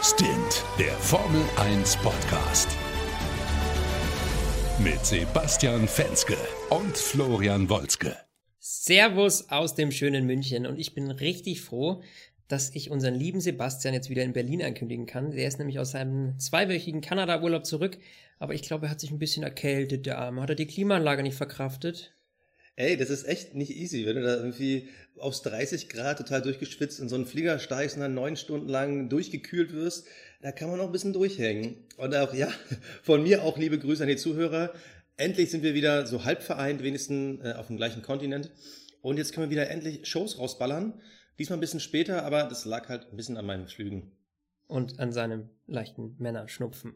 Stint, der Formel 1 Podcast. Mit Sebastian Fenske und Florian Wolzke. Servus aus dem schönen München und ich bin richtig froh, dass ich unseren lieben Sebastian jetzt wieder in Berlin ankündigen kann. Der ist nämlich aus seinem zweiwöchigen Kanada-Urlaub zurück, aber ich glaube, er hat sich ein bisschen erkältet, der Arme. Hat er die Klimaanlage nicht verkraftet? Ey, das ist echt nicht easy, wenn du da irgendwie aus 30 Grad total durchgeschwitzt in so einen Flieger steigst und dann neun Stunden lang durchgekühlt wirst. Da kann man auch ein bisschen durchhängen. Und auch, ja, von mir auch liebe Grüße an die Zuhörer. Endlich sind wir wieder so halb vereint, wenigstens äh, auf dem gleichen Kontinent. Und jetzt können wir wieder endlich Shows rausballern. Diesmal ein bisschen später, aber das lag halt ein bisschen an meinen Flügen. Und an seinem leichten Männerschnupfen.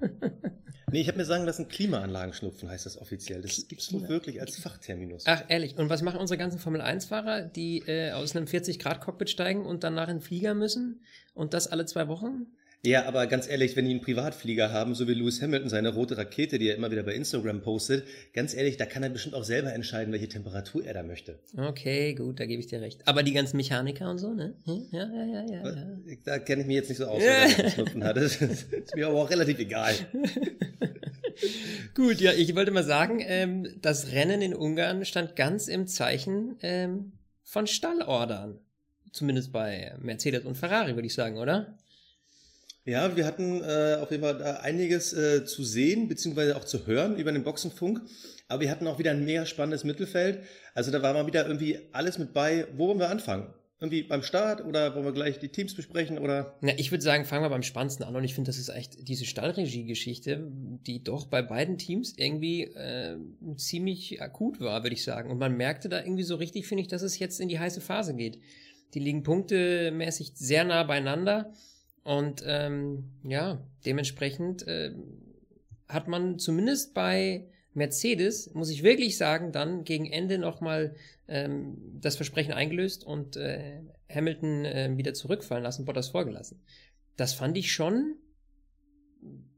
nee, ich habe mir sagen lassen, Klimaanlagenschnupfen heißt das offiziell. Das gibt es nur wirklich als Fachterminus. Ach, ehrlich. Und was machen unsere ganzen Formel-1-Fahrer, die äh, aus einem 40-Grad-Cockpit steigen und danach in den Flieger müssen? Und das alle zwei Wochen? Ja, aber ganz ehrlich, wenn die einen Privatflieger haben, so wie Lewis Hamilton seine rote Rakete, die er immer wieder bei Instagram postet, ganz ehrlich, da kann er bestimmt auch selber entscheiden, welche Temperatur er da möchte. Okay, gut, da gebe ich dir recht. Aber die ganzen Mechaniker und so, ne? Hm? Ja, ja, ja, ja. ja. Da kenne ich mich jetzt nicht so aus, wer da Schnupfen hat. Das ist mir aber auch relativ egal. gut, ja, ich wollte mal sagen, ähm, das Rennen in Ungarn stand ganz im Zeichen ähm, von Stallordern. Zumindest bei Mercedes und Ferrari, würde ich sagen, oder? Ja, wir hatten äh, auf jeden Fall einiges äh, zu sehen, beziehungsweise auch zu hören über den Boxenfunk. Aber wir hatten auch wieder ein mega spannendes Mittelfeld. Also da war mal wieder irgendwie alles mit bei. Wo wollen wir anfangen? Irgendwie beim Start oder wollen wir gleich die Teams besprechen oder? Na, ich würde sagen, fangen wir beim Spannendsten an und ich finde, das ist echt diese Stallregie-Geschichte, die doch bei beiden Teams irgendwie äh, ziemlich akut war, würde ich sagen. Und man merkte da irgendwie so richtig, finde ich, dass es jetzt in die heiße Phase geht. Die liegen punktemäßig sehr nah beieinander. Und ähm, ja, dementsprechend äh, hat man zumindest bei Mercedes, muss ich wirklich sagen, dann gegen Ende nochmal ähm, das Versprechen eingelöst und äh, Hamilton äh, wieder zurückfallen lassen, Bottas vorgelassen. Das fand ich schon,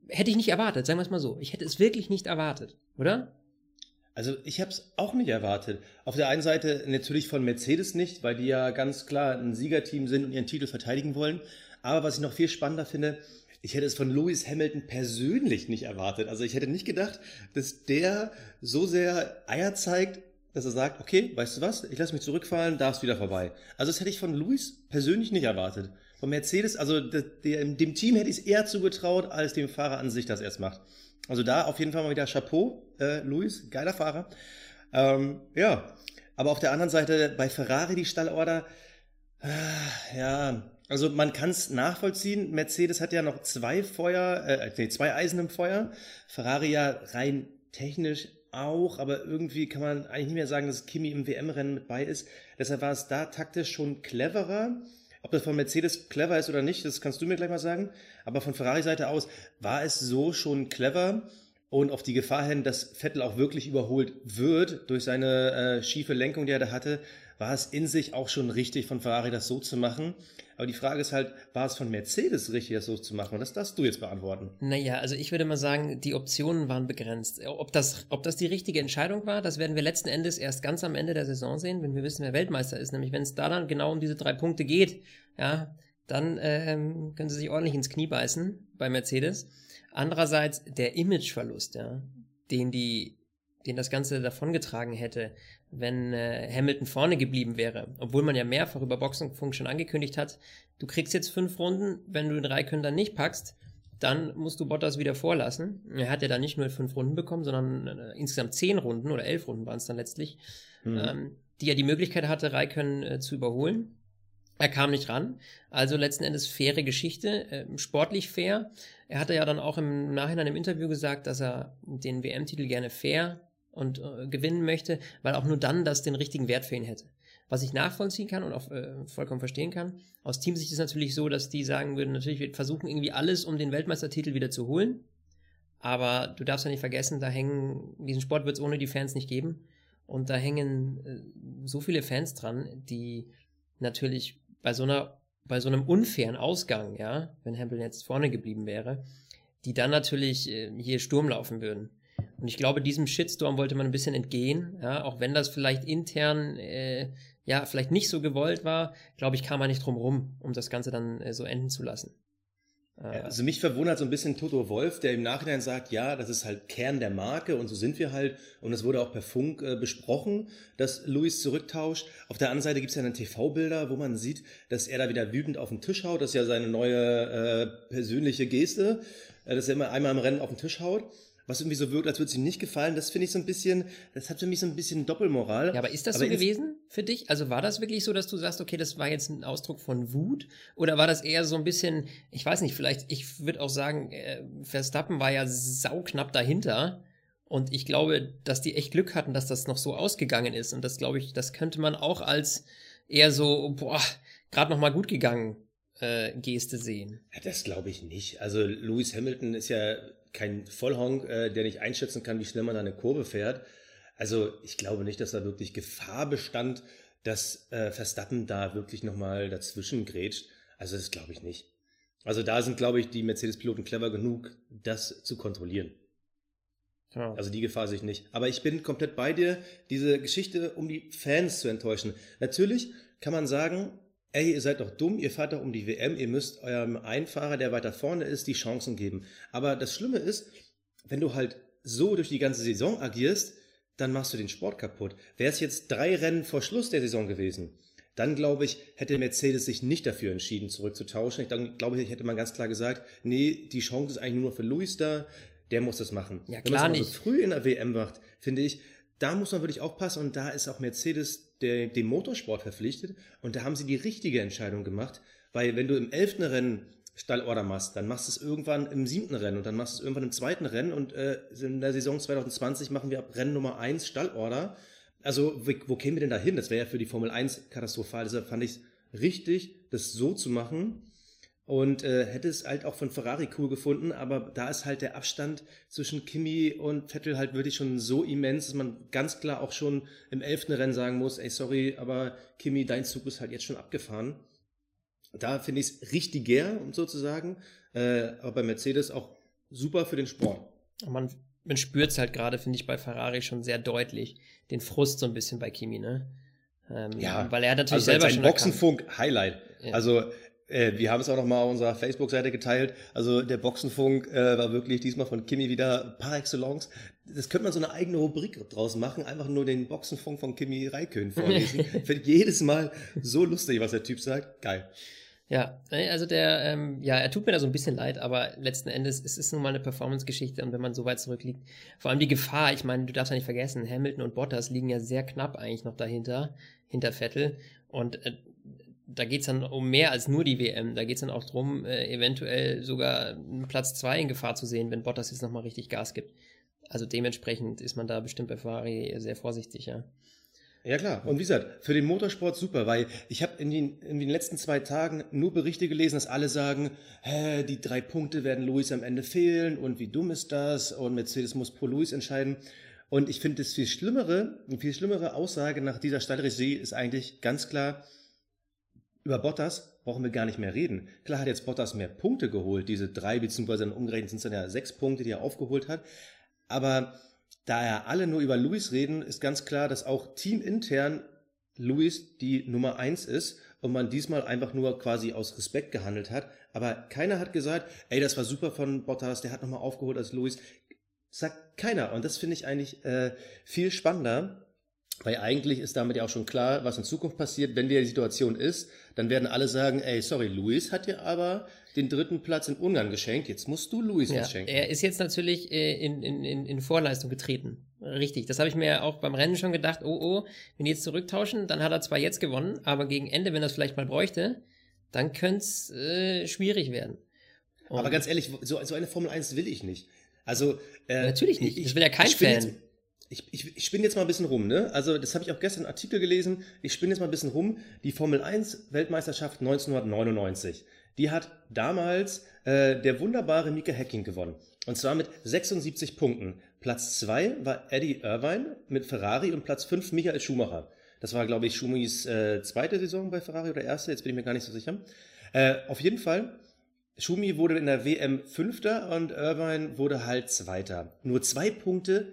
hätte ich nicht erwartet, sagen wir es mal so. Ich hätte es wirklich nicht erwartet, oder? Also ich habe es auch nicht erwartet. Auf der einen Seite natürlich von Mercedes nicht, weil die ja ganz klar ein Siegerteam sind und ihren Titel verteidigen wollen. Aber was ich noch viel spannender finde, ich hätte es von Lewis Hamilton persönlich nicht erwartet. Also ich hätte nicht gedacht, dass der so sehr Eier zeigt, dass er sagt, okay, weißt du was, ich lasse mich zurückfallen, da ist wieder vorbei. Also das hätte ich von Lewis persönlich nicht erwartet. Von Mercedes, also dem Team hätte ich es eher zugetraut, als dem Fahrer an sich das erst macht. Also da auf jeden Fall mal wieder Chapeau, äh, Luis, geiler Fahrer. Ähm, ja, aber auf der anderen Seite bei Ferrari die Stallorder, äh, ja, also man kann es nachvollziehen. Mercedes hat ja noch zwei Feuer, äh, nee, zwei Eisen im Feuer. Ferrari ja rein technisch auch, aber irgendwie kann man eigentlich nicht mehr sagen, dass Kimi im WM-Rennen mit bei ist. Deshalb war es da taktisch schon cleverer. Ob das von Mercedes clever ist oder nicht, das kannst du mir gleich mal sagen. Aber von Ferrari-Seite aus war es so schon clever und auf die Gefahr hin, dass Vettel auch wirklich überholt wird durch seine äh, schiefe Lenkung, die er da hatte, war es in sich auch schon richtig von Ferrari, das so zu machen. Aber die Frage ist halt, war es von Mercedes richtig, das so zu machen? Und das darfst du jetzt beantworten. Naja, also ich würde mal sagen, die Optionen waren begrenzt. Ob das, ob das die richtige Entscheidung war, das werden wir letzten Endes erst ganz am Ende der Saison sehen, wenn wir wissen, wer Weltmeister ist. Nämlich, wenn es da dann genau um diese drei Punkte geht, ja, dann ähm, können sie sich ordentlich ins Knie beißen bei Mercedes. Andererseits der Imageverlust, ja, den die den das Ganze davongetragen hätte, wenn äh, Hamilton vorne geblieben wäre. Obwohl man ja mehrfach über Boxenfunk schon angekündigt hat, du kriegst jetzt fünf Runden, wenn du den Raikön dann nicht packst, dann musst du Bottas wieder vorlassen. Er hat ja dann nicht nur fünf Runden bekommen, sondern äh, insgesamt zehn Runden oder elf Runden waren es dann letztlich, mhm. ähm, die ja die Möglichkeit hatte, Raikön äh, zu überholen. Er kam nicht ran. Also letzten Endes faire Geschichte, äh, sportlich fair. Er hatte ja dann auch im Nachhinein im Interview gesagt, dass er den WM-Titel gerne fair und äh, gewinnen möchte, weil auch nur dann das den richtigen Wert für ihn hätte. Was ich nachvollziehen kann und auch äh, vollkommen verstehen kann. Aus Teamsicht ist es natürlich so, dass die sagen würden, natürlich, wir versuchen irgendwie alles, um den Weltmeistertitel wieder zu holen. Aber du darfst ja nicht vergessen, da hängen, diesen Sport wird es ohne die Fans nicht geben. Und da hängen äh, so viele Fans dran, die natürlich bei so einer, bei so einem unfairen Ausgang, ja, wenn Hamilton jetzt vorne geblieben wäre, die dann natürlich äh, hier Sturm laufen würden. Und ich glaube, diesem Shitstorm wollte man ein bisschen entgehen, ja, auch wenn das vielleicht intern äh, ja vielleicht nicht so gewollt war, glaube ich, kam man nicht drum rum, um das Ganze dann äh, so enden zu lassen. Also mich verwundert so ein bisschen Toto Wolf, der im Nachhinein sagt, ja, das ist halt Kern der Marke und so sind wir halt. Und es wurde auch per Funk äh, besprochen, dass Luis zurücktauscht. Auf der anderen Seite gibt es ja dann TV-Bilder, wo man sieht, dass er da wieder wütend auf den Tisch haut. Das ist ja seine neue äh, persönliche Geste, äh, dass er immer einmal im Rennen auf den Tisch haut was irgendwie so wirkt, als würde es ihm nicht gefallen. Das finde ich so ein bisschen, das hat für mich so ein bisschen Doppelmoral. Ja, aber ist das aber so gewesen für dich? Also war das wirklich so, dass du sagst, okay, das war jetzt ein Ausdruck von Wut? Oder war das eher so ein bisschen, ich weiß nicht, vielleicht, ich würde auch sagen, äh, Verstappen war ja sauknapp dahinter. Und ich glaube, dass die echt Glück hatten, dass das noch so ausgegangen ist. Und das glaube ich, das könnte man auch als eher so, boah, gerade noch mal gut gegangen äh, Geste sehen. Ja, das glaube ich nicht. Also Lewis Hamilton ist ja kein Vollhonk, äh, der nicht einschätzen kann, wie schnell man da eine Kurve fährt. Also ich glaube nicht, dass da wirklich Gefahr bestand, dass äh, Verstappen da wirklich nochmal dazwischen grätscht. Also das glaube ich nicht. Also da sind, glaube ich, die Mercedes-Piloten clever genug, das zu kontrollieren. Ja. Also die Gefahr sehe ich nicht. Aber ich bin komplett bei dir, diese Geschichte, um die Fans zu enttäuschen. Natürlich kann man sagen, ey, ihr seid doch dumm, ihr fahrt doch um die WM, ihr müsst eurem Einfahrer, der weiter vorne ist, die Chancen geben. Aber das Schlimme ist, wenn du halt so durch die ganze Saison agierst, dann machst du den Sport kaputt. Wäre es jetzt drei Rennen vor Schluss der Saison gewesen, dann glaube ich, hätte Mercedes sich nicht dafür entschieden, zurückzutauschen. Dann glaube ich, hätte man ganz klar gesagt, nee, die Chance ist eigentlich nur für Luis da, der muss das machen. Ja, klar Wenn man es so früh in der WM macht, finde ich, da muss man wirklich aufpassen und da ist auch Mercedes der, dem Motorsport verpflichtet und da haben sie die richtige Entscheidung gemacht, weil wenn du im elften Rennen Stallorder machst, dann machst du es irgendwann im siebten Rennen und dann machst du es irgendwann im zweiten Rennen und äh, in der Saison 2020 machen wir ab Rennen Nummer eins Stallorder. Also wo, wo kämen wir denn da hin? Das wäre ja für die Formel 1 katastrophal. Deshalb fand ich es richtig, das so zu machen und äh, hätte es halt auch von Ferrari cool gefunden, aber da ist halt der Abstand zwischen Kimi und Vettel halt wirklich schon so immens, dass man ganz klar auch schon im elften Rennen sagen muss, ey, sorry, aber Kimi, dein Zug ist halt jetzt schon abgefahren. Da finde ich es richtiger, um sozusagen, äh, aber bei Mercedes auch super für den Sport. Man, man spürt es halt gerade, finde ich, bei Ferrari schon sehr deutlich, den Frust so ein bisschen bei Kimi, ne? Ähm, ja, weil er natürlich also selber schon Boxenfunk Highlight. Ja. Also äh, wir haben es auch noch mal auf unserer Facebook-Seite geteilt. Also der Boxenfunk äh, war wirklich diesmal von Kimi wieder par excellence. Das könnte man so eine eigene Rubrik draus machen, einfach nur den Boxenfunk von Kimi Raikön vorlesen. Finde jedes Mal so lustig, was der Typ sagt. Geil. Ja, also der, ähm, ja, er tut mir da so ein bisschen leid, aber letzten Endes ist es nun mal eine Performance-Geschichte und wenn man so weit zurückliegt, vor allem die Gefahr, ich meine, du darfst ja nicht vergessen, Hamilton und Bottas liegen ja sehr knapp eigentlich noch dahinter, hinter Vettel und äh, da geht's dann um mehr als nur die WM. Da geht's dann auch drum, äh, eventuell sogar einen Platz zwei in Gefahr zu sehen, wenn Bottas jetzt nochmal richtig Gas gibt. Also dementsprechend ist man da bestimmt bei Ferrari sehr vorsichtig, ja. Ja klar. Und wie gesagt, für den Motorsport super, weil ich habe in den, in den letzten zwei Tagen nur Berichte gelesen, dass alle sagen, hä, die drei Punkte werden Luis am Ende fehlen und wie dumm ist das und Mercedes muss pro Luis entscheiden. Und ich finde das viel schlimmere, eine viel schlimmere Aussage nach dieser Stallregie ist eigentlich ganz klar, über Bottas brauchen wir gar nicht mehr reden. Klar hat jetzt Bottas mehr Punkte geholt, diese drei, beziehungsweise dann umgerechnet sind es dann ja sechs Punkte, die er aufgeholt hat. Aber da ja alle nur über Luis reden, ist ganz klar, dass auch teamintern Luis die Nummer eins ist und man diesmal einfach nur quasi aus Respekt gehandelt hat. Aber keiner hat gesagt, ey, das war super von Bottas, der hat nochmal aufgeholt als Luis. Sagt keiner. Und das finde ich eigentlich äh, viel spannender, weil eigentlich ist damit ja auch schon klar, was in Zukunft passiert. Wenn die Situation ist, dann werden alle sagen, ey, sorry, Luis hat dir aber den dritten Platz in Ungarn geschenkt, jetzt musst du Luis ja, schenken. Er ist jetzt natürlich äh, in, in, in, in Vorleistung getreten. Richtig, das habe ich mir auch beim Rennen schon gedacht, oh oh, wenn die jetzt zurücktauschen, dann hat er zwar jetzt gewonnen, aber gegen Ende, wenn er es vielleicht mal bräuchte, dann könnte es äh, schwierig werden. Und aber ganz ehrlich, so, so eine Formel 1 will ich nicht. Also äh, Natürlich nicht, ich, das will ja kein Fan. Ich, ich, ich spinne jetzt mal ein bisschen rum, ne? Also, das habe ich auch gestern einen Artikel gelesen. Ich spinne jetzt mal ein bisschen rum. Die Formel 1 Weltmeisterschaft 1999. Die hat damals äh, der wunderbare Mika Hacking gewonnen. Und zwar mit 76 Punkten. Platz 2 war Eddie Irvine mit Ferrari und Platz 5 Michael Schumacher. Das war, glaube ich, Schumis äh, zweite Saison bei Ferrari oder erste, jetzt bin ich mir gar nicht so sicher. Äh, auf jeden Fall, Schumi wurde in der WM Fünfter und Irvine wurde halt Zweiter. Nur zwei Punkte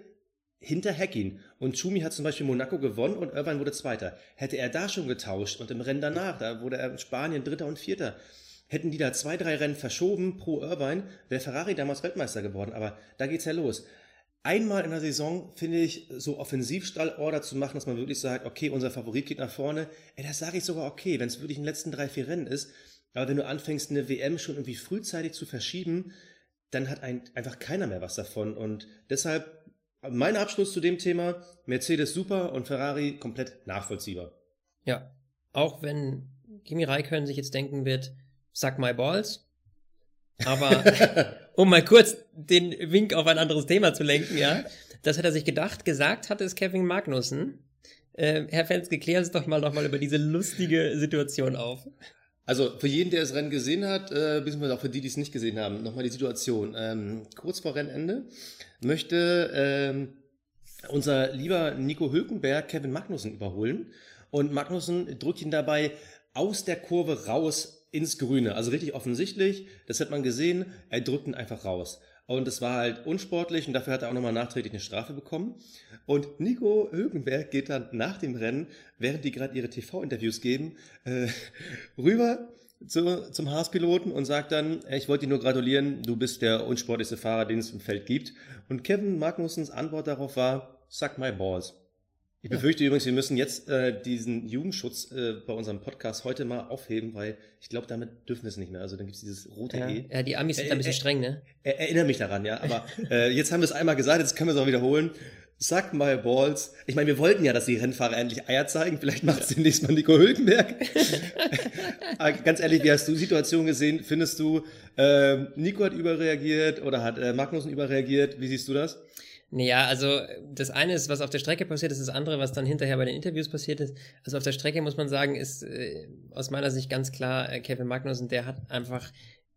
hinter Hacking. Und Schumi hat zum Beispiel Monaco gewonnen und Irvine wurde Zweiter. Hätte er da schon getauscht und im Rennen danach, da wurde er in Spanien Dritter und Vierter, Hätten die da zwei, drei Rennen verschoben pro Irvine, wäre Ferrari damals Weltmeister geworden. Aber da geht's ja los. Einmal in der Saison finde ich, so Offensivstallorder zu machen, dass man wirklich sagt, okay, unser Favorit geht nach vorne. Ey, das sage ich sogar okay, wenn es wirklich in den letzten drei, vier Rennen ist. Aber wenn du anfängst, eine WM schon irgendwie frühzeitig zu verschieben, dann hat ein, einfach keiner mehr was davon. Und deshalb mein Abschluss zu dem Thema, Mercedes super und Ferrari komplett nachvollziehbar. Ja, auch wenn Kimi Raikkonen sich jetzt denken wird, suck my balls. Aber um mal kurz den Wink auf ein anderes Thema zu lenken, ja, das hat er sich gedacht, gesagt hat es Kevin Magnussen. Äh, Herr Fenske, klären Sie doch mal nochmal über diese lustige Situation auf. Also für jeden, der das Rennen gesehen hat, äh, beziehungsweise auch für die, die es nicht gesehen haben, nochmal die Situation. Ähm, kurz vor Rennende möchte ähm, unser lieber Nico Hülkenberg Kevin Magnussen überholen und Magnussen drückt ihn dabei aus der Kurve raus ins Grüne. Also richtig offensichtlich, das hat man gesehen, er drückt ihn einfach raus. Und es war halt unsportlich und dafür hat er auch nochmal nachträglich eine Strafe bekommen. Und Nico Hülkenberg geht dann nach dem Rennen, während die gerade ihre TV-Interviews geben, äh, rüber zu, zum Haas-Piloten und sagt dann, ich wollte dir nur gratulieren, du bist der unsportlichste Fahrer, den es im Feld gibt. Und Kevin Magnussens Antwort darauf war, suck my balls. Ich befürchte übrigens, wir müssen jetzt äh, diesen Jugendschutz äh, bei unserem Podcast heute mal aufheben, weil ich glaube, damit dürfen wir es nicht mehr. Also dann gibt es dieses rote ja. E. Ja, die Amis sind äh, ein bisschen streng, ne? Erinnere mich daran, ja. Aber äh, jetzt haben wir es einmal gesagt, jetzt können wir es auch wiederholen. Suck my balls. Ich meine, wir wollten ja, dass die Rennfahrer endlich Eier zeigen. Vielleicht macht es demnächst mal Nico Hülkenberg. ganz ehrlich, wie hast du die Situation gesehen? Findest du, äh, Nico hat überreagiert oder hat äh, Magnussen überreagiert? Wie siehst du das? Naja, also das eine ist, was auf der Strecke passiert ist, das andere, was dann hinterher bei den Interviews passiert ist. Also auf der Strecke muss man sagen, ist äh, aus meiner Sicht ganz klar, äh, Kevin Magnussen, der hat einfach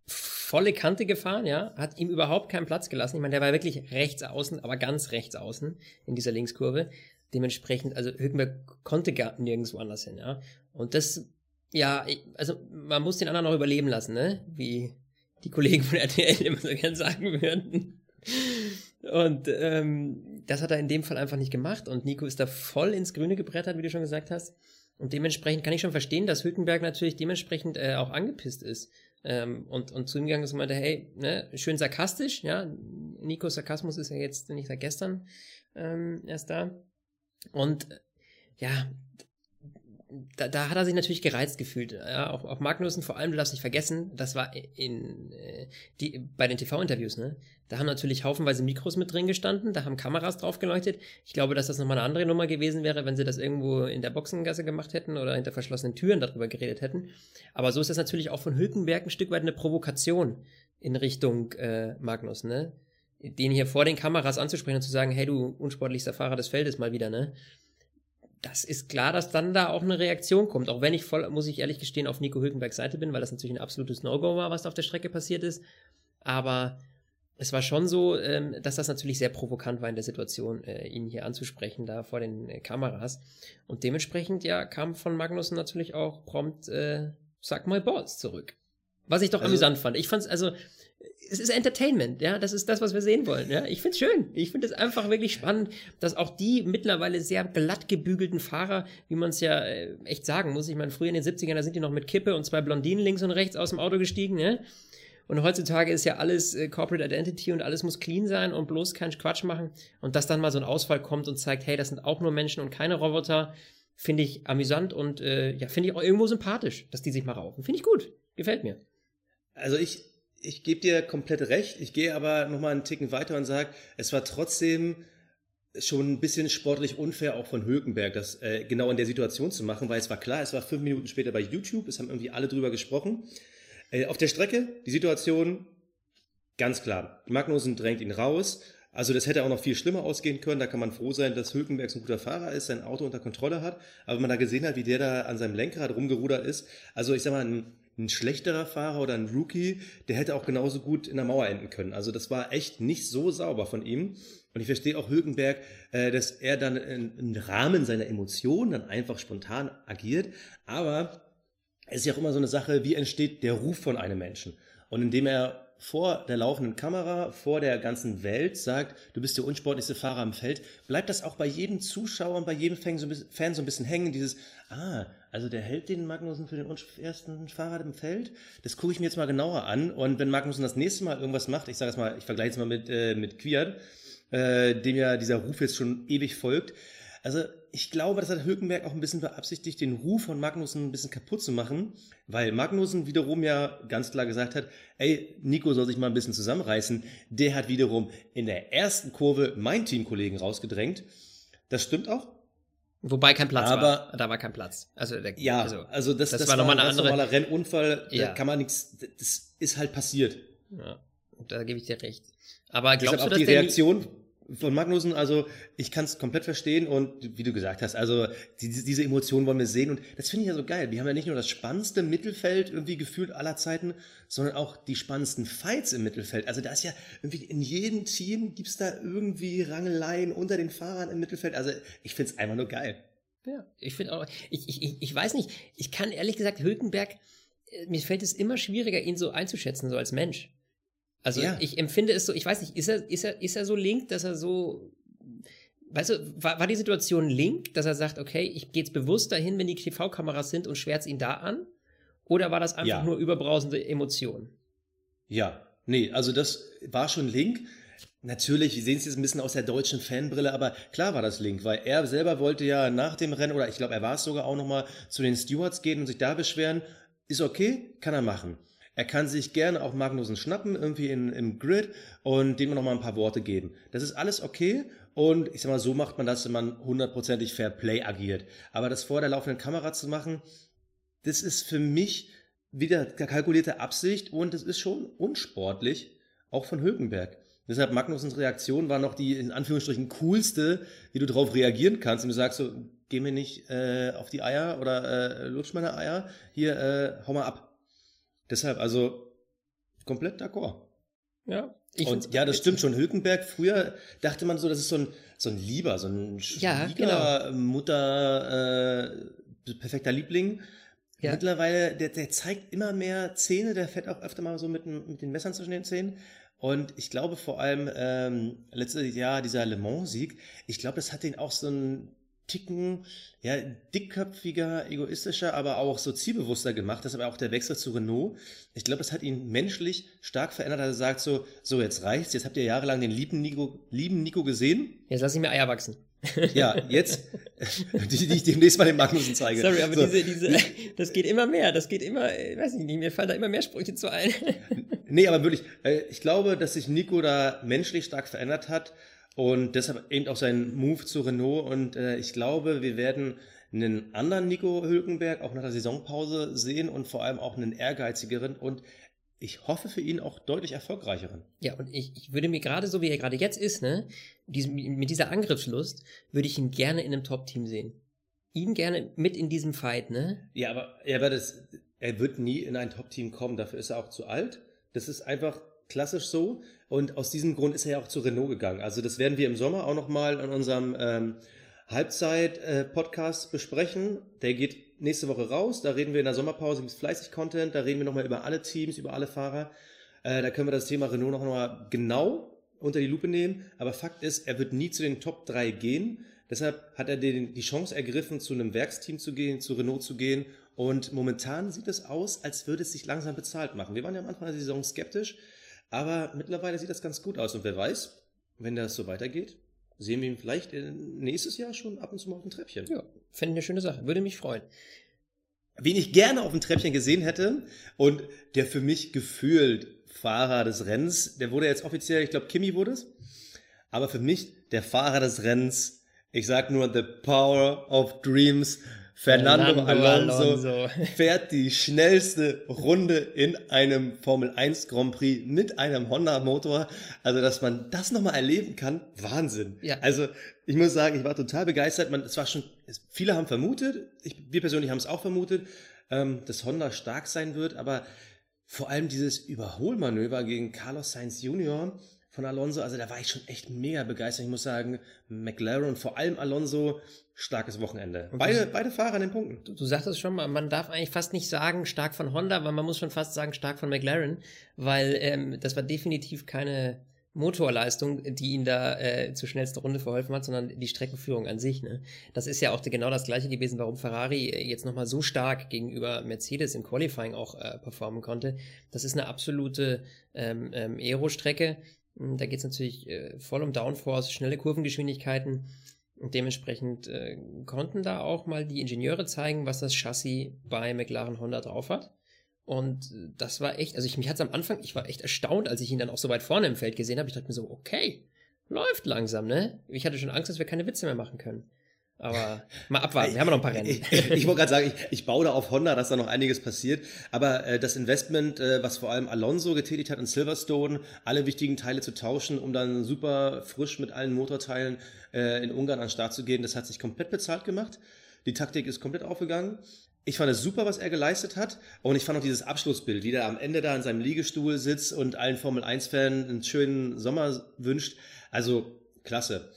volle Kante gefahren, ja, hat ihm überhaupt keinen Platz gelassen. Ich meine, der war wirklich rechts außen, aber ganz rechts außen in dieser Linkskurve. Dementsprechend, also Hülkenberg konnte gar nirgendwo anders hin, ja. Und das, ja, also man muss den anderen noch überleben lassen, ne? Wie die Kollegen von RTL immer so gern sagen würden. Und ähm, das hat er in dem Fall einfach nicht gemacht. Und Nico ist da voll ins Grüne gebrettert, wie du schon gesagt hast. Und dementsprechend kann ich schon verstehen, dass Hülkenberg natürlich dementsprechend äh, auch angepisst ist. Ähm, und, und zu ihm gegangen ist und meinte, hey, ne, schön sarkastisch, ja. Nikos Sarkasmus ist ja jetzt nicht seit gestern ähm, erst da. Und ja, da, da hat er sich natürlich gereizt gefühlt. Ja, auch, auch Magnussen, vor allem, du darfst nicht vergessen, das war in, äh, die, bei den TV-Interviews, ne? Da haben natürlich haufenweise Mikros mit drin gestanden, da haben Kameras drauf geleuchtet. Ich glaube, dass das nochmal eine andere Nummer gewesen wäre, wenn sie das irgendwo in der Boxengasse gemacht hätten oder hinter verschlossenen Türen darüber geredet hätten. Aber so ist das natürlich auch von Hülkenberg ein Stück weit eine Provokation in Richtung äh, Magnus, ne? Den hier vor den Kameras anzusprechen und zu sagen, hey, du unsportlichster Fahrer des Feldes mal wieder, ne? Das ist klar, dass dann da auch eine Reaktion kommt. Auch wenn ich voll, muss ich ehrlich gestehen, auf Nico Hülkenbergs Seite bin, weil das natürlich ein absolutes No-Go war, was da auf der Strecke passiert ist. Aber es war schon so, ähm, dass das natürlich sehr provokant war in der Situation, äh, ihn hier anzusprechen, da vor den äh, Kameras. Und dementsprechend, ja, kam von Magnussen natürlich auch prompt, äh, sag mal Balls zurück. Was ich doch also, amüsant fand. Ich fand's, also, es ist Entertainment, ja, das ist das, was wir sehen wollen, ja. Ich find's schön. Ich finde es einfach wirklich spannend, dass auch die mittlerweile sehr glatt gebügelten Fahrer, wie man es ja äh, echt sagen muss, ich meine, früher in den 70ern, da sind die noch mit Kippe und zwei Blondinen links und rechts aus dem Auto gestiegen, ja. Und heutzutage ist ja alles äh, Corporate Identity und alles muss clean sein und bloß keinen Quatsch machen. Und dass dann mal so ein Ausfall kommt und zeigt, hey, das sind auch nur Menschen und keine Roboter, finde ich amüsant und äh, ja, finde ich auch irgendwo sympathisch, dass die sich mal raufen. Finde ich gut. Gefällt mir. Also ich, ich gebe dir komplett recht. Ich gehe aber nochmal einen Ticken weiter und sage, es war trotzdem schon ein bisschen sportlich unfair auch von Hökenberg, das äh, genau in der Situation zu machen, weil es war klar, es war fünf Minuten später bei YouTube, es haben irgendwie alle drüber gesprochen. Äh, auf der Strecke, die Situation, ganz klar. Magnussen drängt ihn raus. Also das hätte auch noch viel schlimmer ausgehen können. Da kann man froh sein, dass Hülkenberg so ein guter Fahrer ist, sein Auto unter Kontrolle hat. Aber wenn man da gesehen hat, wie der da an seinem Lenkrad rumgerudert ist, also ich sag mal, ein ein schlechterer Fahrer oder ein Rookie, der hätte auch genauso gut in der Mauer enden können. Also das war echt nicht so sauber von ihm. Und ich verstehe auch Hülkenberg, äh, dass er dann im Rahmen seiner Emotionen dann einfach spontan agiert. Aber es ist ja auch immer so eine Sache, wie entsteht der Ruf von einem Menschen. Und indem er vor der laufenden Kamera, vor der ganzen Welt sagt, du bist der unsportlichste Fahrer im Feld, bleibt das auch bei jedem Zuschauer und bei jedem Fan so ein bisschen, Fan so ein bisschen hängen, dieses, ah, also der hält den Magnussen für den ersten Fahrer im Feld, das gucke ich mir jetzt mal genauer an und wenn Magnussen das nächste Mal irgendwas macht, ich sage es mal, ich vergleiche es mal mit, äh, mit Quiert, äh, dem ja dieser Ruf jetzt schon ewig folgt, also ich glaube, das hat Hülkenberg auch ein bisschen beabsichtigt, den Ruf von Magnussen ein bisschen kaputt zu machen, weil Magnussen wiederum ja ganz klar gesagt hat, ey, Nico soll sich mal ein bisschen zusammenreißen. Der hat wiederum in der ersten Kurve meinen Teamkollegen rausgedrängt. Das stimmt auch. Wobei kein Platz Aber, war. Da war kein Platz. Also, der, ja, also, also das, das, das war nochmal ein andere. normaler Rennunfall. Ja. Da kann man nichts, das ist halt passiert. Ja, da gebe ich dir recht. Aber Deshalb glaubst du, auch dass die Reaktion von Magnussen, also ich kann es komplett verstehen und wie du gesagt hast, also die, diese Emotionen wollen wir sehen und das finde ich ja so geil. Wir haben ja nicht nur das spannendste Mittelfeld irgendwie gefühlt aller Zeiten, sondern auch die spannendsten Fights im Mittelfeld. Also da ist ja irgendwie in jedem Team gibt's da irgendwie Rangeleien unter den Fahrern im Mittelfeld. Also ich finde es einfach nur geil. Ja, ich finde auch, ich, ich, ich, weiß nicht, ich kann ehrlich gesagt Hülkenberg, äh, mir fällt es immer schwieriger, ihn so einzuschätzen, so als Mensch. Also Ja. ich empfinde es so, ich weiß nicht, ist er, ist er, ist er so link, dass er so, weißt du, war, war die Situation link, dass er sagt, okay, ich gehe jetzt bewusst dahin, wenn die TV-Kameras sind und schwärze ihn da an? Oder war das einfach Ja. nur überbrausende Emotionen? Ja, nee, also das war schon Link. Natürlich, wir sehen es jetzt ein bisschen aus der deutschen Fanbrille, aber klar war das Link, weil er selber wollte ja nach dem Rennen, oder ich glaube, er war es sogar auch nochmal zu den Stewards gehen und sich da beschweren. Ist okay, kann er machen. Er kann sich gerne auch Magnussen schnappen, irgendwie in, im Grid und dem nochmal ein paar Worte geben. Das ist alles okay und ich sag mal, so macht man das, wenn man hundertprozentig Fair Play agiert. Aber das vor der laufenden Kamera zu machen, das ist für mich wieder kalkulierte Absicht und es ist schon unsportlich, auch von Hülkenberg. Deshalb Magnussens Reaktion war noch die in Anführungsstrichen coolste, wie du darauf reagieren kannst. Und du sagst so, geh mir nicht äh, auf die Eier oder äh, lutsch meine Eier, hier, äh, hau mal ab. Deshalb, also komplett d'accord. Ja. Ich Und ja, das stimmt schon. Hülkenberg, früher dachte man so, das ist so ein, so ein Lieber, so ein Ja, Schwieger, Mutter, äh, perfekter Liebling. Ja. Mittlerweile, der, der zeigt immer mehr Zähne, der fährt auch öfter mal so mit, mit den Messern zwischen den Zähnen. Und ich glaube vor allem, ähm, letztes Jahr dieser Le Mans-Sieg, ich glaube, das hat den auch so einen Ticken, ja, dickköpfiger, egoistischer, aber auch so zielbewusster gemacht. Das ist aber auch der Wechsel zu Renault. Ich glaube, das hat ihn menschlich stark verändert, dass er sagt so, so, jetzt reicht's, jetzt habt ihr jahrelang den lieben Nico, lieben Nico gesehen. Jetzt lass ich mir Eier wachsen. Ja, jetzt, die, die ich demnächst mal den Magnussen zeige. Sorry, aber so. diese, diese, das geht immer mehr. Das geht immer, ich weiß nicht, mir fallen da immer mehr Sprüche zu ein. Nee, aber wirklich, äh, ich glaube, dass sich Nico da menschlich stark verändert hat und deshalb eben auch sein Move zu Renault und äh, ich glaube, wir werden einen anderen Nico Hülkenberg auch nach der Saisonpause sehen und vor allem auch einen ehrgeizigeren und ich hoffe für ihn auch deutlich erfolgreicheren. Ja, und ich, ich würde mir gerade so, wie er gerade jetzt ist, ne, diesem, mit dieser Angriffslust, würde ich ihn gerne in einem Top-Team sehen. Ihn gerne mit in diesem Fight, ne? Ja, aber er wird es, er wird nie in ein Top-Team kommen, dafür ist er auch zu alt. Das ist einfach klassisch so und aus diesem Grund ist er ja auch zu Renault gegangen. Also das werden wir im Sommer auch nochmal in unserem ähm, Halbzeit-Podcast besprechen. Der geht nächste Woche raus. Da reden wir in der Sommerpause mit fleißig Content. Da reden wir nochmal über alle Teams, über alle Fahrer. Äh, da können wir das Thema Renault noch mal genau unter die Lupe nehmen. Aber Fakt ist, er wird nie zu den Top 3 gehen. Deshalb hat er den, die Chance ergriffen, zu einem Werksteam zu gehen, zu Renault zu gehen. Und momentan sieht es aus, als würde es sich langsam bezahlt machen. Wir waren ja am Anfang der Saison skeptisch, aber mittlerweile sieht das ganz gut aus. Und wer weiß, wenn das so weitergeht, sehen wir ihn vielleicht äh, nächstes Jahr schon ab und zu mal auf dem Treppchen. Ja, fände ich eine schöne Sache. Würde mich freuen. Wen ich gerne auf dem Treppchen gesehen hätte und der für mich gefühlt Fahrer des Rennens, der wurde jetzt offiziell, ich glaube Kimi wurde es, aber für mich der Fahrer des Rennens, ich sag nur The Power of Dreams, Fernando, Fernando Alonso, Alonso. fährt die schnellste Runde in einem Formel 1 Grand Prix mit einem Honda Motor. Also, dass man das nochmal erleben kann, Wahnsinn. Ja. Also, ich muss sagen, ich war total begeistert. Man, es war schon, viele haben vermutet, ich, wir persönlich haben es auch vermutet, ähm, dass Honda stark sein wird, aber vor allem dieses Überholmanöver gegen Carlos Sainz Jr., von Alonso. Also da war ich schon echt mega begeistert. Ich muss sagen, McLaren, vor allem Alonso, starkes Wochenende. Beide, beide Fahrer an den Punkten. Du, du sagtest schon mal, man darf eigentlich fast nicht sagen stark von Honda, aber man muss schon fast sagen stark von McLaren, weil ähm, das war definitiv keine Motorleistung, die ihn da äh, zur schnellsten Runde verholfen hat, sondern die Streckenführung an sich. Ne? Das ist ja auch genau das gleiche gewesen, warum Ferrari äh, jetzt nochmal so stark gegenüber Mercedes im Qualifying auch äh, performen konnte. Das ist eine absolute ähm, ähm, Aero-Strecke. Hm, da geht es natürlich äh, voll um Downforce, schnelle Kurvengeschwindigkeiten. Und dementsprechend äh, konnten da auch mal die Ingenieure zeigen, was das Chassis bei McLaren Honda drauf hat. Und das war echt, also ich mich hat's am Anfang, ich war echt erstaunt, als ich ihn dann auch so weit vorne im Feld gesehen habe. Ich dachte mir so, okay, läuft langsam, ne? Ich hatte schon Angst, dass wir keine Witze mehr machen können. Aber mal abwarten, wir haben noch ein paar Rennen. Ich, ich, ich wollte gerade sagen, ich, ich baue da auf Honda, dass da noch einiges passiert. Aber äh, das Investment, äh, was vor allem Alonso getätigt hat in Silverstone, alle wichtigen Teile zu tauschen, um dann super frisch mit allen Motorteilen äh, in Ungarn an den Start zu gehen, das hat sich komplett bezahlt gemacht. Die Taktik ist komplett aufgegangen. Ich fand es super, was er geleistet hat. Und ich fand auch dieses Abschlussbild, wie der am Ende da in seinem Liegestuhl sitzt und allen Formel-1-Fans einen schönen Sommer wünscht. Also, klasse.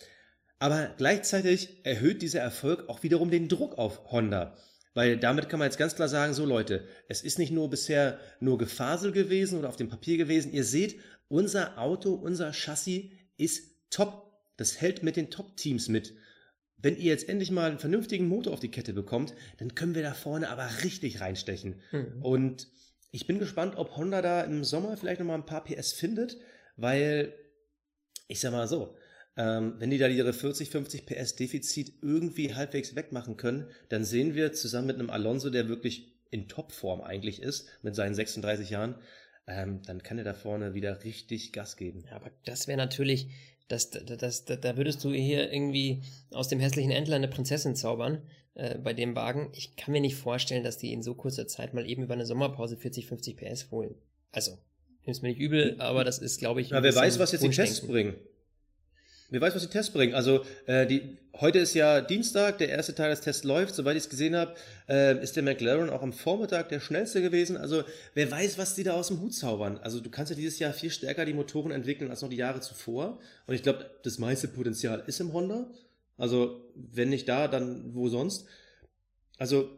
Aber gleichzeitig erhöht dieser Erfolg auch wiederum den Druck auf Honda. Weil damit kann man jetzt ganz klar sagen, so Leute, es ist nicht nur bisher nur Gefasel gewesen oder auf dem Papier gewesen. Ihr seht, unser Auto, unser Chassis ist top. Das hält mit den Top-Teams mit wenn ihr jetzt endlich mal einen vernünftigen Motor auf die Kette bekommt, dann können wir da vorne aber richtig reinstechen. Mhm. Und ich bin gespannt, ob Honda da im Sommer vielleicht nochmal ein paar PS findet, weil ich sag mal so, ähm, wenn die da ihre 40, 50 PS Defizit irgendwie halbwegs wegmachen können, dann sehen wir zusammen mit einem Alonso, der wirklich in Topform eigentlich ist, mit seinen 36 Jahren, ähm, dann kann er da vorne wieder richtig Gas geben. Ja, aber das wäre natürlich, das, das, das, da würdest du hier irgendwie aus dem hässlichen Entler eine Prinzessin zaubern äh, bei dem Wagen. Ich kann mir nicht vorstellen, dass die in so kurzer Zeit mal eben über eine Sommerpause 40, 50 PS holen. Also, nimm's mir nicht übel, aber das ist, glaube ich. Na, wer weiß, was jetzt die Tests bringen. Wer weiß, was die Tests bringen. Also äh, die, heute ist ja Dienstag, der erste Teil des Tests läuft. Soweit ich es gesehen habe, äh, ist der McLaren auch am Vormittag der schnellste gewesen. Also wer weiß, was die da aus dem Hut zaubern. Also du kannst ja dieses Jahr viel stärker die Motoren entwickeln als noch die Jahre zuvor. Und ich glaube, das meiste Potenzial ist im Honda. Also wenn nicht da, dann wo sonst. Also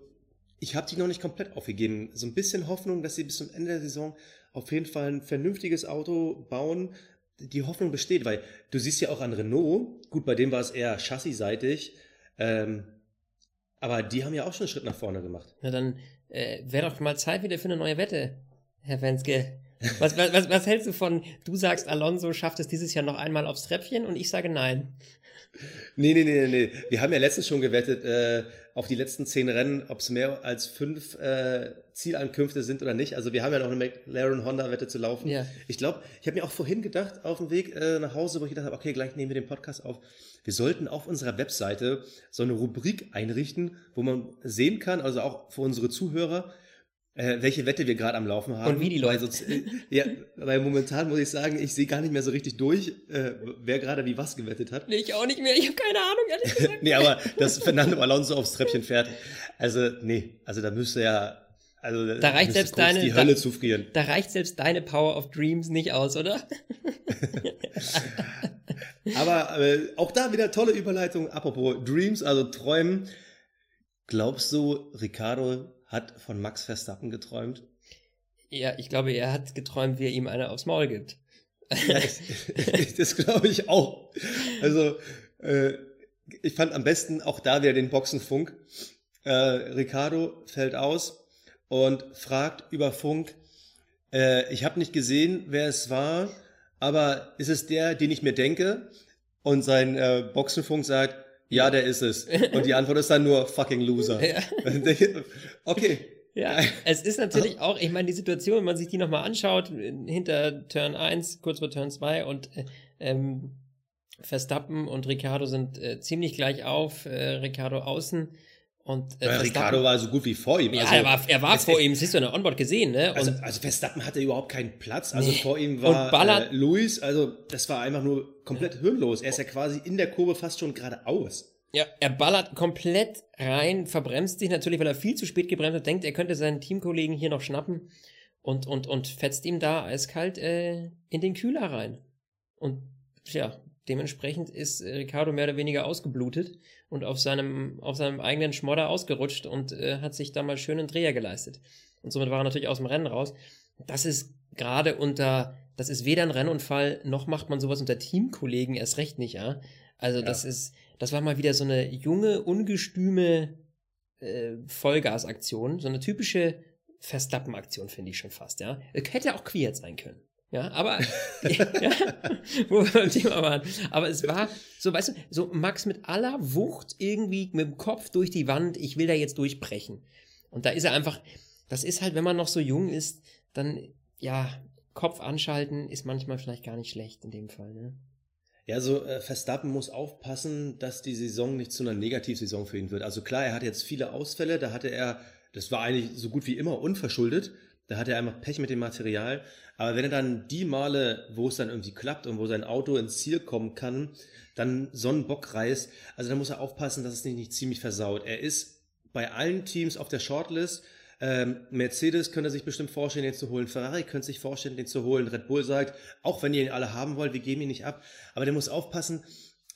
ich habe die noch nicht komplett aufgegeben. So ein bisschen Hoffnung, dass sie bis zum Ende der Saison auf jeden Fall ein vernünftiges Auto bauen, die Hoffnung besteht, weil du siehst ja auch an Renault, gut, bei dem war es eher chassisseitig, ähm, aber die haben ja auch schon einen Schritt nach vorne gemacht. Na dann äh, wäre doch mal Zeit wieder für eine neue Wette, Herr Wenske. Was, was, was, hältst du von, du sagst, Alonso schafft es dieses Jahr noch einmal aufs Treppchen und ich sage nein. Nee, nee, nee, nee. Wir haben ja letztens schon gewettet äh, auf die letzten zehn Rennen, ob es mehr als fünf äh, Zielankünfte sind oder nicht. Also wir haben ja noch eine McLaren Honda-Wette zu laufen. Ja. Ich glaube, ich habe mir auch vorhin gedacht, auf dem Weg äh, nach Hause, wo ich gedacht habe, okay, gleich nehmen wir den Podcast auf. Wir sollten auf unserer Webseite so eine Rubrik einrichten, wo man sehen kann, also auch für unsere Zuhörer, äh, welche Wette wir gerade am Laufen haben. Und wie die Leute. Weil, ja, weil momentan muss ich sagen, ich sehe gar nicht mehr so richtig durch, äh, wer gerade wie was gewettet hat. Nee, ich auch nicht mehr. Ich habe keine Ahnung, ehrlich gesagt. nee, aber dass Fernando Alonso aufs Treppchen fährt, also nee, also da müsste ja also da reicht selbst deine die Hölle da, zufrieren. Da reicht selbst deine Power of Dreams nicht aus, oder? aber äh, auch da wieder tolle Überleitung. Apropos Dreams, also Träumen. Glaubst du, Ricardo hat von Max Verstappen geträumt? Ja, ich glaube, er hat geträumt, wie er ihm eine aufs Maul gibt. Ja, ich, das glaube ich auch. Also, äh, ich fand am besten auch da wieder den Boxenfunk. Äh, Ricardo fällt aus und fragt über Funk, äh, ich habe nicht gesehen, wer es war, aber ist es der, den ich mir denke? Und sein äh, Boxenfunk sagt, ja, der ist es. Und die Antwort ist dann nur fucking Loser. Ja. okay. Ja, es ist natürlich auch, ich meine, die Situation, wenn man sich die nochmal anschaut, hinter Turn 1, kurz vor Turn 2 und äh, ähm, Verstappen und Ricardo sind äh, ziemlich gleich auf, äh, Ricardo außen. Und, äh, Ricardo war so gut wie vor ihm. Ja, also, er war, er war vor ihm, das hast du in der Onboard gesehen, ne? Also, und, also, also Verstappen hatte überhaupt keinen Platz. Also nee. vor ihm war Ballard, äh, Luis, also das war einfach nur komplett ja. hirnlos. Er ist ja quasi in der Kurve fast schon geradeaus. Ja, er ballert komplett rein, verbremst sich natürlich, weil er viel zu spät gebremst hat, denkt, er könnte seinen Teamkollegen hier noch schnappen und, und, und fetzt ihm da eiskalt äh, in den Kühler rein. Und ja, dementsprechend ist Ricardo mehr oder weniger ausgeblutet und auf seinem, auf seinem eigenen Schmodder ausgerutscht und äh, hat sich da mal schön einen Dreher geleistet. Und somit war er natürlich aus dem Rennen raus. Das ist gerade unter, das ist weder ein Rennunfall, noch macht man sowas unter Teamkollegen erst recht nicht, ja. Also ja. das ist, das war mal wieder so eine junge, ungestüme äh, Vollgasaktion, so eine typische Verstappen-Aktion, finde ich schon fast, ja. Hätte auch Quiert sein können. Ja, aber, ja, wo wir beim Thema waren. Aber es war so, weißt du, so Max mit aller Wucht irgendwie mit dem Kopf durch die Wand, ich will da jetzt durchbrechen. Und da ist er einfach, das ist halt, wenn man noch so jung ist, dann, ja, Kopf anschalten ist manchmal vielleicht gar nicht schlecht in dem Fall, ne? Ja, so äh, Verstappen muss aufpassen, dass die Saison nicht zu einer Negativsaison für ihn wird. Also klar, er hatte jetzt viele Ausfälle, da hatte er, das war eigentlich so gut wie immer unverschuldet. Da hat er einfach Pech mit dem Material. Aber wenn er dann die Male, wo es dann irgendwie klappt und wo sein Auto ins Ziel kommen kann, dann so einen Bock reißt, also da muss er aufpassen, dass es nicht, nicht ziemlich versaut. Er ist bei allen Teams auf der Shortlist. Ähm, Mercedes könnte sich bestimmt vorstellen, den zu holen. Ferrari könnte sich vorstellen, den zu holen. Red Bull sagt, auch wenn ihr ihn alle haben wollt, wir geben ihn nicht ab. Aber der muss aufpassen,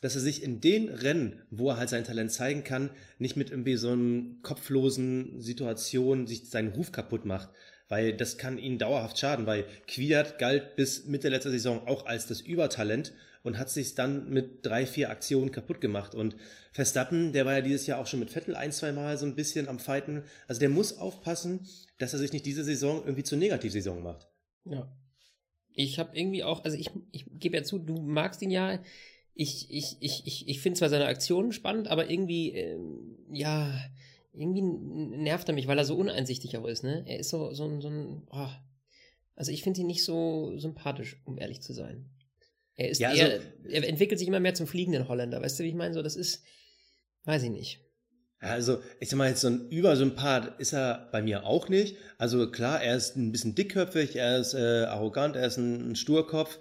dass er sich in den Rennen, wo er halt sein Talent zeigen kann, nicht mit irgendwie so einem kopflosen Situation sich seinen Ruf kaputt macht weil das kann ihnen dauerhaft schaden, weil Kwiat galt bis Mitte letzter Saison auch als das Übertalent und hat sich dann mit drei, vier Aktionen kaputt gemacht. Und Verstappen, der war ja dieses Jahr auch schon mit Vettel ein, zwei Mal so ein bisschen am Fighten. Also der muss aufpassen, dass er sich nicht diese Saison irgendwie zur Negativsaison macht. Ja. Ich habe irgendwie auch, also ich, ich gebe ja zu, du magst ihn ja. Ich, ich, ich, ich, ich finde zwar seine Aktionen spannend, aber irgendwie, ähm, ja, irgendwie nervt er mich, weil er so uneinsichtig auch ist, ne? Er ist so, so, ein, so ein, oh. also ich finde ihn nicht so sympathisch, um ehrlich zu sein. Er ist ja, eher, also, er entwickelt sich immer mehr zum fliegenden Holländer, weißt du, wie ich meine? So, das ist, weiß ich nicht. Also, ich sag mal, jetzt so ein Übersympath ist er bei mir auch nicht. Also klar, er ist ein bisschen dickköpfig, er ist äh, arrogant, er ist ein, ein Sturkopf.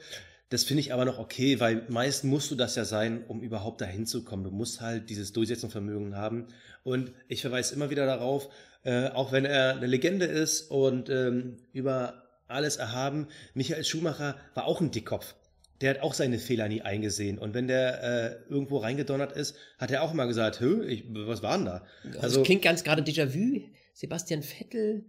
Das finde ich aber noch okay, weil meist musst du das ja sein, um überhaupt dahin zu kommen. Du musst halt dieses Durchsetzungsvermögen haben. Und ich verweise immer wieder darauf, äh, auch wenn er eine Legende ist und ähm, über alles erhaben, Michael Schumacher war auch ein Dickkopf. Der hat auch seine Fehler nie eingesehen. Und wenn der äh, irgendwo reingedonnert ist, hat er auch mal gesagt, Hö, ich, was war denn da? Also, das klingt ganz gerade Déjà-vu. Sebastian Vettel,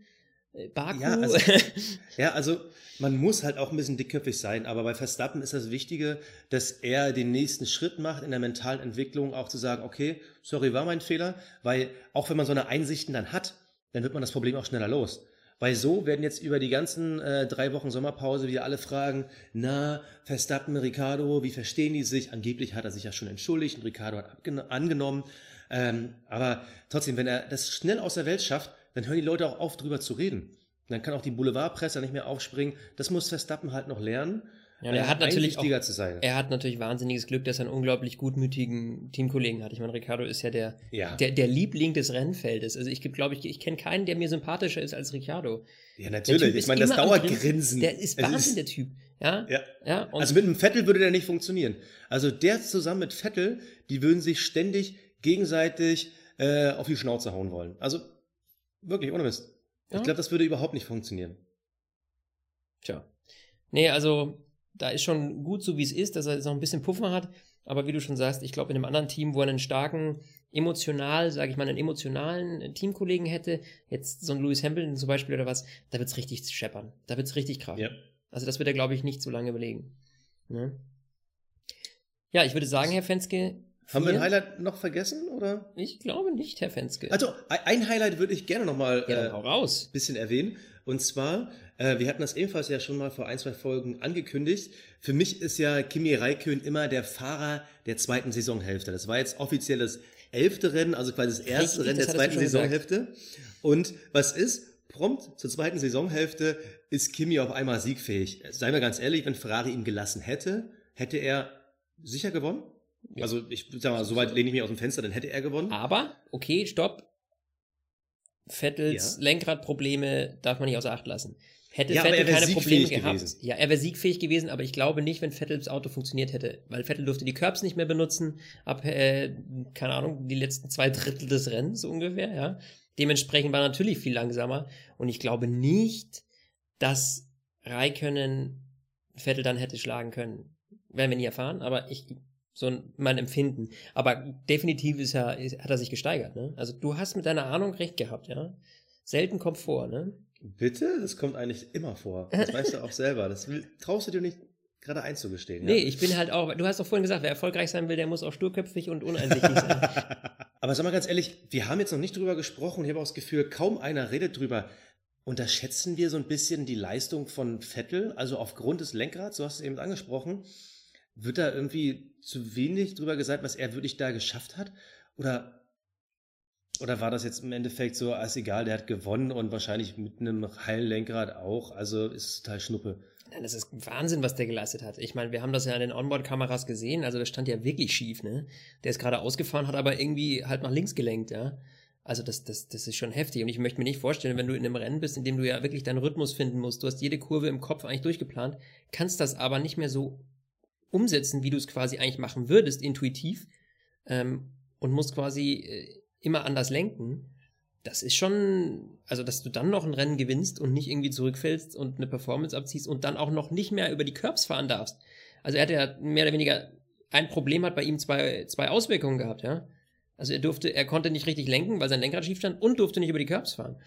Baku. Ja also, ja, also man muss halt auch ein bisschen dickköpfig sein, aber bei Verstappen ist das Wichtige, dass er den nächsten Schritt macht in der mentalen Entwicklung, auch zu sagen, okay, sorry, war mein Fehler, weil auch wenn man so eine Einsichten dann hat, dann wird man das Problem auch schneller los. Weil so werden jetzt über die ganzen äh, drei Wochen Sommerpause wieder alle fragen, na, Verstappen, Ricardo, wie verstehen die sich? Angeblich hat er sich ja schon entschuldigt und Ricardo hat angenommen. Ähm, aber trotzdem, wenn er das schnell aus der Welt schafft, dann hören die Leute auch auf, drüber zu reden. Dann kann auch die Boulevardpresse nicht mehr aufspringen. Das muss Verstappen halt noch lernen. Ja, er hat natürlich auch, er hat natürlich wahnsinniges Glück, dass er einen unglaublich gutmütigen Teamkollegen hat. Ich meine, Ricardo ist ja der, ja. der, der Liebling des Rennfeldes. Also ich glaube, ich, ich kenne keinen, der mir sympathischer ist als Ricardo. Ja, natürlich. Ich meine, das dauert Grinsen. Der ist Wahnsinn, ist, der Typ. Ja. ja. ja also mit einem Vettel würde der nicht funktionieren. Also der zusammen mit Vettel, die würden sich ständig gegenseitig äh, auf die Schnauze hauen wollen. Also Wirklich, ohne Mist. Ja? Ich glaube, das würde überhaupt nicht funktionieren. Tja. Nee, also da ist schon gut so, wie es ist, dass er jetzt noch ein bisschen Puffer hat. Aber wie du schon sagst, ich glaube, in einem anderen Team, wo er einen starken, emotional, sage ich mal, einen emotionalen Teamkollegen hätte, jetzt so ein Lewis Hamilton zum Beispiel oder was, da wird es richtig scheppern. Da wird es richtig krachen. Ja. Also das wird er, glaube ich, nicht so lange überlegen. Ne? Ja, ich würde sagen, Herr Fenske, haben wir ein Highlight noch vergessen, oder? Ich glaube nicht, Herr Fenske. Also, ein Highlight würde ich gerne noch mal ja, äh, raus. bisschen erwähnen. Und zwar, äh, wir hatten das ebenfalls ja schon mal vor ein, zwei Folgen angekündigt. Für mich ist ja Kimi Räikkönen immer der Fahrer der zweiten Saisonhälfte. Das war jetzt offizielles elfte Rennen, also quasi das erste Richtig, Rennen der zweiten Saisonhälfte. Und was ist? Prompt zur zweiten Saisonhälfte ist Kimi auf einmal siegfähig. Seien wir ganz ehrlich, wenn Ferrari ihn gelassen hätte, hätte er sicher gewonnen? Ja. Also ich sag mal, soweit lehne ich mich aus dem Fenster, dann hätte er gewonnen. Aber, okay, stopp. Vettels ja. Lenkradprobleme darf man nicht außer Acht lassen. Hätte ja, Vettel keine Probleme gehabt. Gewesen. Ja, er wäre siegfähig gewesen, aber ich glaube nicht, wenn Vettels Auto funktioniert hätte. Weil Vettel durfte die Curbs nicht mehr benutzen, ab, äh, keine Ahnung, die letzten zwei Drittel des Rennens ungefähr, ja. Dementsprechend war er natürlich viel langsamer. Und ich glaube nicht, dass Raikönnen Vettel dann hätte schlagen können werden wir nie erfahren, aber ich, so mein Empfinden. Aber definitiv ist er, ist, hat er sich gesteigert, ne? Also du hast mit deiner Ahnung recht gehabt, ja? Selten kommt vor, ne? Bitte? Das kommt eigentlich immer vor. Das weißt du auch selber. Das traust du dir nicht gerade einzugestehen. Nee, ja? ich bin halt auch, du hast doch vorhin gesagt, wer erfolgreich sein will, der muss auch sturköpfig und uneinsichtig sein. Aber sag mal ganz ehrlich, wir haben jetzt noch nicht drüber gesprochen. Ich habe auch das Gefühl, kaum einer redet drüber. Unterschätzen wir so ein bisschen die Leistung von Vettel, also aufgrund des Lenkrads, du hast es eben angesprochen, wird da irgendwie zu wenig drüber gesagt, was er wirklich da geschafft hat? Oder, oder war das jetzt im Endeffekt so, als egal, der hat gewonnen und wahrscheinlich mit einem Heillenkrad auch, also ist es total Schnuppe. Nein, das ist Wahnsinn, was der geleistet hat. Ich meine, wir haben das ja an den Onboard-Kameras gesehen, also das stand ja wirklich schief, ne? Der ist gerade ausgefahren, hat aber irgendwie halt nach links gelenkt, ja. Also das, das, das ist schon heftig. Und ich möchte mir nicht vorstellen, wenn du in einem Rennen bist, in dem du ja wirklich deinen Rhythmus finden musst, du hast jede Kurve im Kopf eigentlich durchgeplant, kannst das aber nicht mehr so umsetzen, wie du es quasi eigentlich machen würdest, intuitiv, ähm, und musst quasi äh, immer anders lenken das ist schon, also dass du dann noch ein Rennen gewinnst und nicht irgendwie zurückfällst und eine Performance abziehst und dann auch noch nicht mehr über die Curbs fahren darfst. Also er hat ja mehr oder weniger ein Problem hat bei ihm zwei, zwei Auswirkungen gehabt, ja. Also er durfte, er konnte nicht richtig lenken, weil sein Lenkrad schief stand und durfte nicht über die Curbs fahren.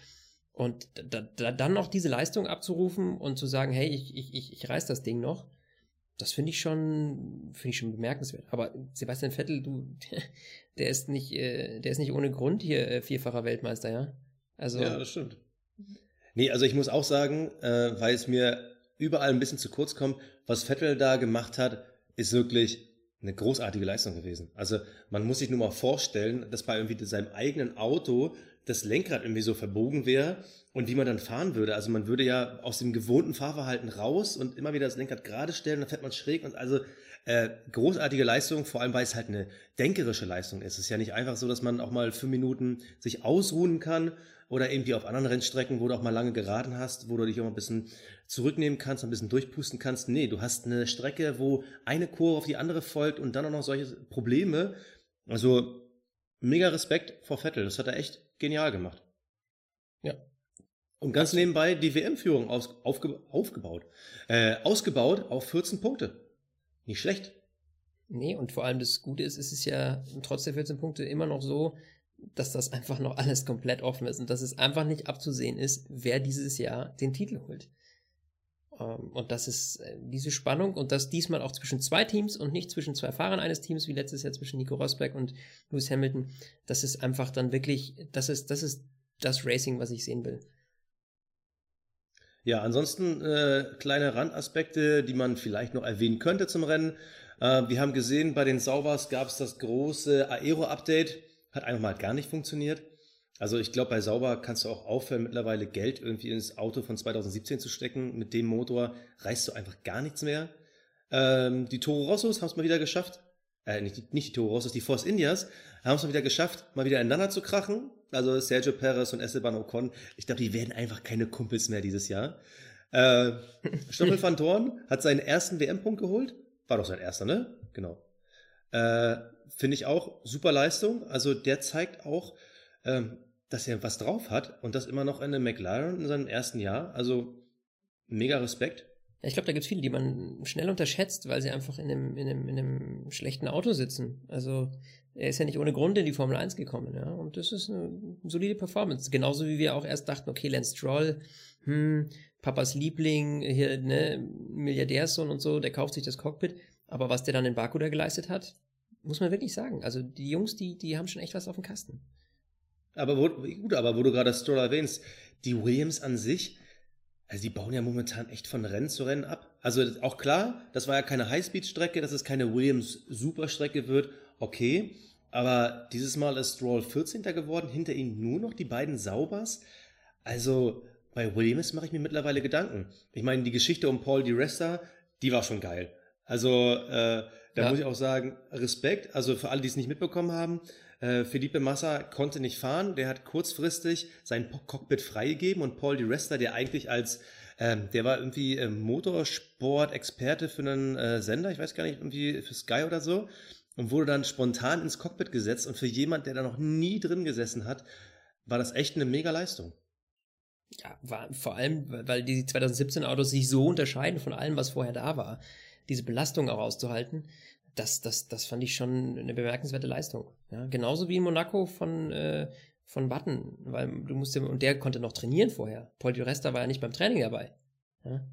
Und da, da, dann noch diese Leistung abzurufen und zu sagen, hey, ich, ich, ich, ich reiß das Ding noch, das finde ich schon, finde ich schon bemerkenswert. Aber Sebastian Vettel, du, der ist nicht, äh, der ist nicht ohne Grund hier äh, vierfacher Weltmeister, ja? Also. Ja, das stimmt. Nee, also ich muss auch sagen, äh, weil es mir überall ein bisschen zu kurz kommt, was Vettel da gemacht hat, ist wirklich eine großartige Leistung gewesen. Also man muss sich nur mal vorstellen, dass bei irgendwie seinem eigenen Auto das Lenkrad irgendwie so verbogen wäre und wie man dann fahren würde. Also man würde ja aus dem gewohnten Fahrverhalten raus und immer wieder das Lenkrad gerade stellen, dann fährt man schräg und also äh, großartige Leistung, vor allem weil es halt eine denkerische Leistung ist. Es ist ja nicht einfach so, dass man auch mal fünf Minuten sich ausruhen kann oder irgendwie auf anderen Rennstrecken, wo du auch mal lange geraden hast, wo du dich auch mal ein bisschen zurücknehmen kannst, ein bisschen durchpusten kannst. Nee, du hast eine Strecke, wo eine Kurve auf die andere folgt und dann auch noch solche Probleme. Also mega Respekt vor Vettel. Das hat er echt genial gemacht. Ja. Und ganz nebenbei die WM-Führung aufge aufgebaut. Äh, ausgebaut auf 14 Punkte. Nicht schlecht. Nee, und vor allem das Gute ist, ist es ja trotz der 14 Punkte immer noch so, dass das einfach noch alles komplett offen ist und dass es einfach nicht abzusehen ist, wer dieses Jahr den Titel holt. Ähm, und das ist äh, diese Spannung und das diesmal auch zwischen zwei Teams und nicht zwischen zwei Fahrern eines Teams, wie letztes Jahr zwischen Nico Rosberg und Lewis Hamilton. Das ist einfach dann wirklich, das ist, das ist das Racing, was ich sehen will. Ja, ansonsten äh, kleine Randaspekte, die man vielleicht noch erwähnen könnte zum Rennen. Äh, wir haben gesehen, bei den Saubers gab es das große Aero-Update. Hat einfach mal gar nicht funktioniert. Also ich glaube, bei Sauber kannst du auch aufhören, mittlerweile Geld irgendwie ins Auto von 2017 zu stecken. Mit dem Motor reißt du einfach gar nichts mehr. Ähm, die Toro Rossos haben es mal wieder geschafft. Äh, nicht, nicht die Toro Rossos, die Force Indias haben es mal wieder geschafft, mal wieder ineinander zu krachen. Also Sergio Perez und Esteban Ocon. Ich glaube, die werden einfach keine Kumpels mehr dieses Jahr. Äh, Stoffel van Dorn hat seinen ersten WM-Punkt geholt. War doch sein erster, ne? Genau. Äh, Finde ich auch super Leistung. Also der zeigt auch, dass er was drauf hat und das immer noch in einem McLaren in seinem ersten Jahr. Also mega Respekt. Ich glaube, da gibt es viele, die man schnell unterschätzt, weil sie einfach in einem, in, einem, in einem schlechten Auto sitzen. Also er ist ja nicht ohne Grund in die Formel 1 gekommen, ja. Und das ist eine solide Performance. Genauso wie wir auch erst dachten, okay, Lance Stroll, hm, Papas Liebling, hier, ne, Milliardärssohn und so, der kauft sich das Cockpit. Aber was der dann in Baku da geleistet hat, muss man wirklich sagen. Also die Jungs, die, die haben schon echt was auf dem Kasten. Aber wo, gut, aber wo du gerade Stroll erwähnst, die Williams an sich, also die bauen ja momentan echt von Rennen zu Rennen ab. Also auch klar, das war ja keine Highspeed-Strecke, dass es keine Williams-Superstrecke wird, okay. Aber dieses Mal ist Stroll 14. geworden, hinter ihm nur noch die beiden Saubers. Also bei Williams mache ich mir mittlerweile Gedanken. Ich meine, die Geschichte um Paul Di Resta, die war schon geil. Also äh, da ja. muss ich auch sagen, Respekt. Also für alle, die es nicht mitbekommen haben, äh, Felipe Massa konnte nicht fahren. Der hat kurzfristig sein Cockpit freigegeben und Paul Di Resta, der eigentlich als ähm, der war irgendwie äh, Motorsport-Experte für einen äh, Sender, ich weiß gar nicht, irgendwie für Sky oder so, und wurde dann spontan ins Cockpit gesetzt. Und für jemand, der da noch nie drin gesessen hat, war das echt eine mega Leistung. Ja, war vor allem, weil die 2017 Autos sich so unterscheiden von allem, was vorher da war. Diese Belastung auch auszuhalten, das, das, das fand ich schon eine bemerkenswerte Leistung. Ja, genauso wie in Monaco von, äh, von Button, weil du musst ja, und der konnte noch trainieren vorher. Paul Di Resta war ja nicht beim Training dabei. Ja,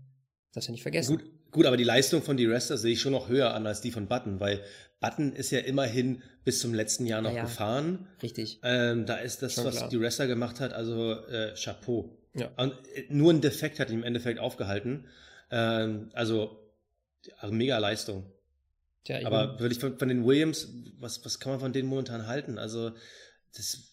das ja nicht vergessen. Gut, gut, aber die Leistung von Di Resta sehe ich schon noch höher an als die von Button, weil Button ist ja immerhin bis zum letzten Jahr noch Ja, gefahren. Richtig. Ähm, da ist das, Schon was klar. die Wrestler gemacht hat, also äh, Chapeau. Ja. Und äh, nur ein Defekt hat ihn im Endeffekt aufgehalten. Ähm, also mega Leistung. Tja, Aber bin- würde ich von, von den Williams, was, was kann man von denen momentan halten? Also das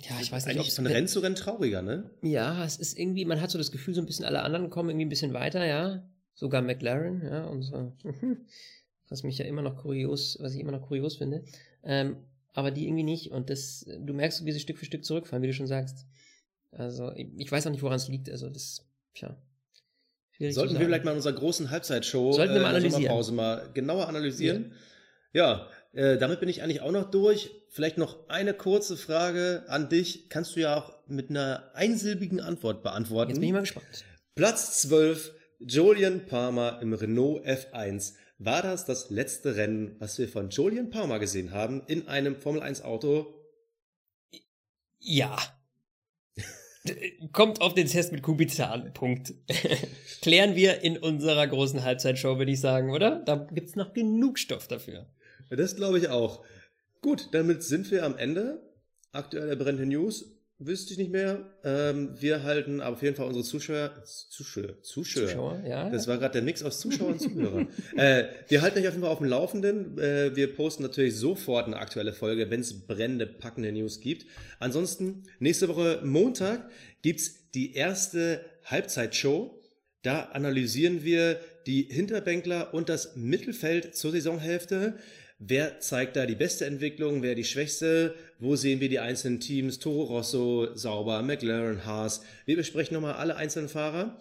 ja, ich weiß nicht, eigentlich von Rennen zu Rennen trauriger, ne? Ja, es ist irgendwie, man hat so das Gefühl, so ein bisschen alle anderen kommen irgendwie ein bisschen weiter, ja. Sogar McLaren, ja, und so. Was mich ja immer noch kurios, was ich immer noch kurios finde. Ähm, aber die irgendwie nicht. Und das, du merkst, wie sie Stück für Stück zurückfallen, wie du schon sagst. Also, ich, ich weiß auch nicht, woran es liegt. Also, das, tja. Schwierig Sollten wir vielleicht mal in unserer großen Halbzeitshow Sollten wir mal in der analysieren. Sommerpause mal genauer analysieren. Ja, äh, damit bin ich eigentlich auch noch durch. Vielleicht noch eine kurze Frage an dich. Kannst du ja auch mit einer einsilbigen Antwort beantworten. Jetzt bin ich mal gespannt. Platz 12, Julian Palmer im Renault F1. War das das letzte Rennen, was wir von Julian Palmer gesehen haben in einem Formel 1 Auto? Ja. Kommt auf den Test mit Kubica an. Punkt. Klären wir in unserer großen Halbzeitshow, würde ich sagen, oder? Da gibt's noch genug Stoff dafür. Das glaube ich auch. Gut, damit sind wir am Ende. Aktuelle brennende News. Wüsste ich nicht mehr. Ähm, wir halten aber auf jeden Fall unsere Zuschauer, Zuschauer, Zuschauer. Zuschauer, ja. Das war gerade der Mix aus Zuschauern und Zuhörern. äh, wir halten euch auf jeden Fall auf dem Laufenden. Äh, wir posten natürlich sofort eine aktuelle Folge, wenn es brennende, packende News gibt. Ansonsten, nächste Woche Montag gibt's die erste Halbzeitshow. Da analysieren wir die Hinterbänkler und das Mittelfeld zur Saisonhälfte. Wer zeigt da die beste Entwicklung, wer die schwächste? Wo sehen wir die einzelnen Teams? Toro Rosso, Sauber, McLaren, Haas. Wir besprechen nochmal alle einzelnen Fahrer.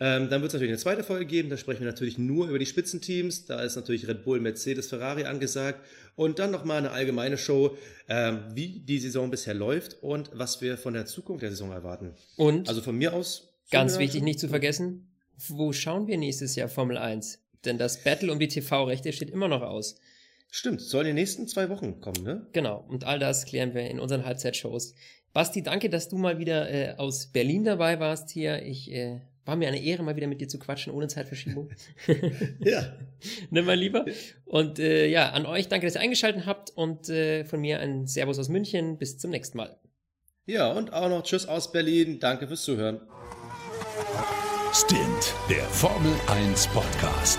Ähm, dann wird es natürlich eine zweite Folge geben. Da sprechen wir natürlich nur über die Spitzenteams. Da ist natürlich Red Bull, Mercedes, Ferrari angesagt. Und dann nochmal eine allgemeine Show, ähm, wie die Saison bisher läuft und was wir von der Zukunft der Saison erwarten. Und Also von mir aus. ganz wichtig, nicht zu vergessen, wo schauen wir nächstes Jahr Formel 1? Denn das Battle um die TV-Rechte steht immer noch aus. Stimmt, soll in den nächsten zwei Wochen kommen, ne? Genau, und all das klären wir in unseren Halbzeitshows. Basti, danke, dass du mal wieder äh, aus Berlin dabei warst hier. Ich äh, war mir eine Ehre, mal wieder mit dir zu quatschen, ohne Zeitverschiebung. Ja. ne, mein Lieber. Und äh, ja, an euch danke, dass ihr eingeschaltet habt und äh, von mir ein Servus aus München. Bis zum nächsten Mal. Ja, und auch noch Tschüss aus Berlin. Danke fürs Zuhören. Stint, der Formel 1 Podcast.